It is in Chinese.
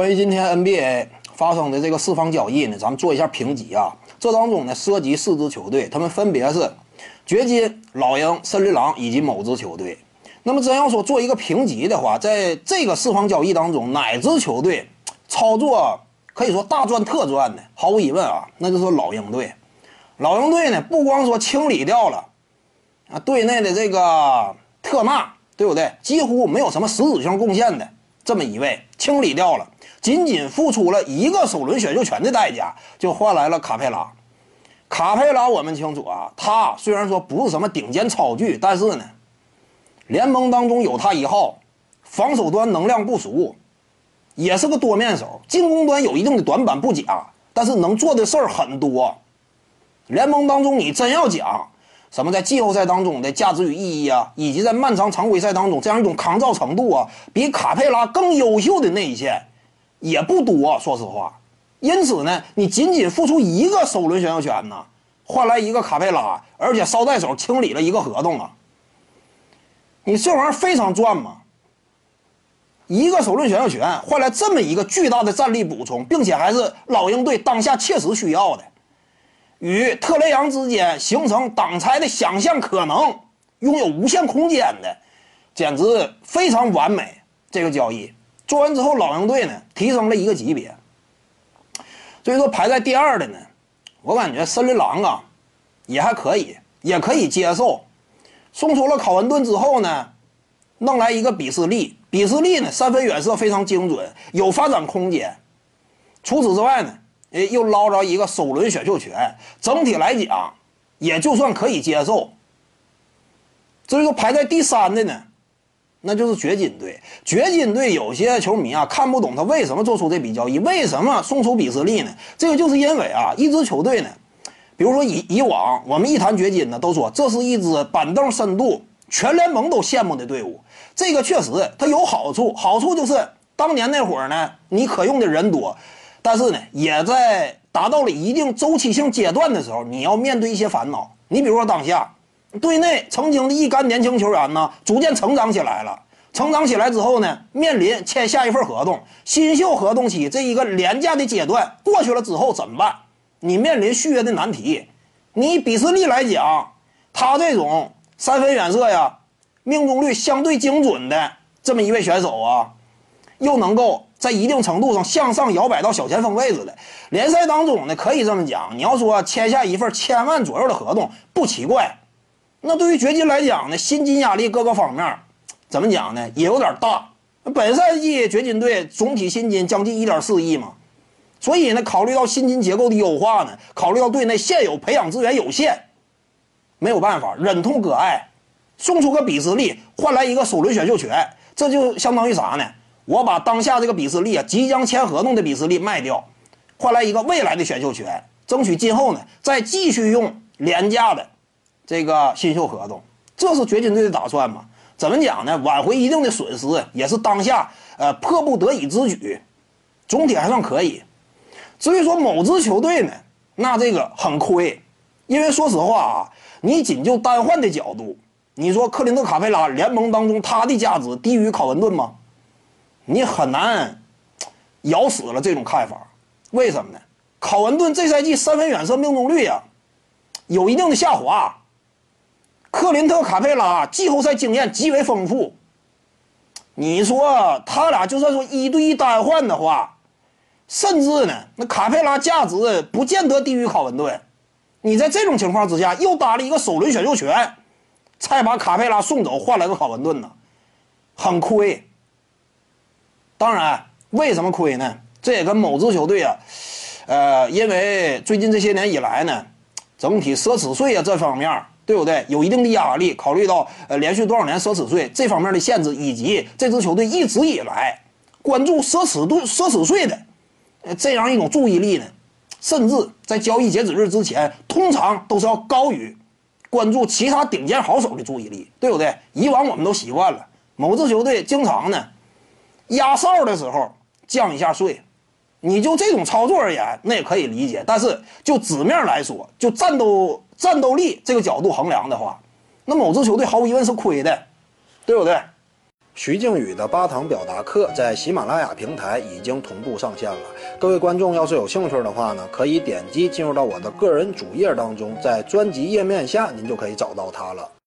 关于今天 NBA 发生的这个四方交易呢，咱们做一下评级啊。这当中呢涉及四支球队，他们分别是掘金、老鹰、森林狼以及某支球队。那么真要说做一个评级的话，在这个四方交易当中，哪支球队操作可以说大赚特赚的？毫无疑问啊，那就是老鹰队。老鹰队呢，不光说清理掉了啊队内的这个特纳，对不对？几乎没有什么实质性贡献的这么一位，清理掉了。仅仅付出了一个首轮选秀权的代价，就换来了卡佩拉。卡佩拉，我们清楚啊，他虽然说不是什么顶尖超巨，但是呢，联盟当中有他一号，防守端能量不俗，也是个多面手。进攻端有一定的短板不假，但是能做的事儿很多。联盟当中，你真要讲什么在季后赛当中的价值与意义啊，以及在漫长常规赛当中这样一种抗造程度啊，比卡佩拉更优秀的内线。也不多，说实话，因此呢，你仅仅付出一个首轮选秀权呢，换来一个卡佩拉，而且捎带手清理了一个合同啊，你这玩意儿非常赚嘛？一个首轮选秀权换来这么一个巨大的战力补充，并且还是老鹰队当下切实需要的，与特雷杨之间形成挡拆的想象可能，拥有无限空间的，简直非常完美这个交易。做完之后，老鹰队呢提升了一个级别。所以说排在第二的呢，我感觉森林狼啊也还可以，也可以接受。送出了考文顿之后呢，弄来一个比斯利，比斯利呢三分远射非常精准，有发展空间。除此之外呢，哎又捞着一个首轮选秀权，整体来讲也就算可以接受。所以说排在第三的呢？那就是掘金队，掘金队有些球迷啊看不懂他为什么做出这笔交易，为什么送出比斯利呢？这个就是因为啊，一支球队呢，比如说以以往我们一谈掘金呢，都说这是一支板凳深度，全联盟都羡慕的队伍。这个确实它有好处，好处就是当年那会儿呢，你可用的人多，但是呢，也在达到了一定周期性阶段的时候，你要面对一些烦恼。你比如说当下。队内曾经的一干年轻球员呢，逐渐成长起来了。成长起来之后呢，面临签下一份合同，新秀合同期这一个廉价的阶段过去了之后怎么办？你面临续约的难题。你比斯利来讲，他这种三分远射呀，命中率相对精准的这么一位选手啊，又能够在一定程度上向上摇摆到小前锋位置的联赛当中呢，可以这么讲。你要说签下一份千万左右的合同，不奇怪。那对于掘金来讲呢，薪金压力各个方面，怎么讲呢？也有点大。本赛季掘金队总体薪金将近一点四亿嘛，所以呢，考虑到薪金结构的优化呢，考虑到队内现有培养资源有限，没有办法，忍痛割爱，送出个比斯利换来一个首轮选秀权，这就相当于啥呢？我把当下这个比斯利啊，即将签合同的比斯利卖掉，换来一个未来的选秀权，争取今后呢再继续用廉价的。这个新秀合同，这是掘金队的打算吗？怎么讲呢？挽回一定的损失，也是当下呃迫不得已之举，总体还算可以。至于说某支球队呢，那这个很亏，因为说实话啊，你仅就单换的角度，你说克林特·卡佩拉联盟当中他的价值低于考文顿吗？你很难咬死了这种看法。为什么呢？考文顿这赛季三分远射命中率啊，有一定的下滑。克林特·卡佩拉季后赛经验极为丰富，你说他俩就算说一对一单换的话，甚至呢，那卡佩拉价值不见得低于考文顿。你在这种情况之下，又搭了一个首轮选秀权，才把卡佩拉送走，换来个考文顿呢，很亏。当然，为什么亏呢？这也跟某支球队啊，呃，因为最近这些年以来呢，整体奢侈税啊这方面。对不对？有一定的压力，考虑到呃连续多少年奢侈税这方面的限制，以及这支球队一直以来关注奢侈度、奢侈税的呃这样一种注意力呢，甚至在交易截止日之前，通常都是要高于关注其他顶尖好手的注意力，对不对？以往我们都习惯了，某支球队经常呢压哨的时候降一下税。你就这种操作而言，那也可以理解。但是就纸面来说，就战斗战斗力这个角度衡量的话，那某支球队毫无疑问是亏的，对不对？徐静宇的八堂表达课在喜马拉雅平台已经同步上线了。各位观众要是有兴趣的话呢，可以点击进入到我的个人主页当中，在专辑页面下您就可以找到它了。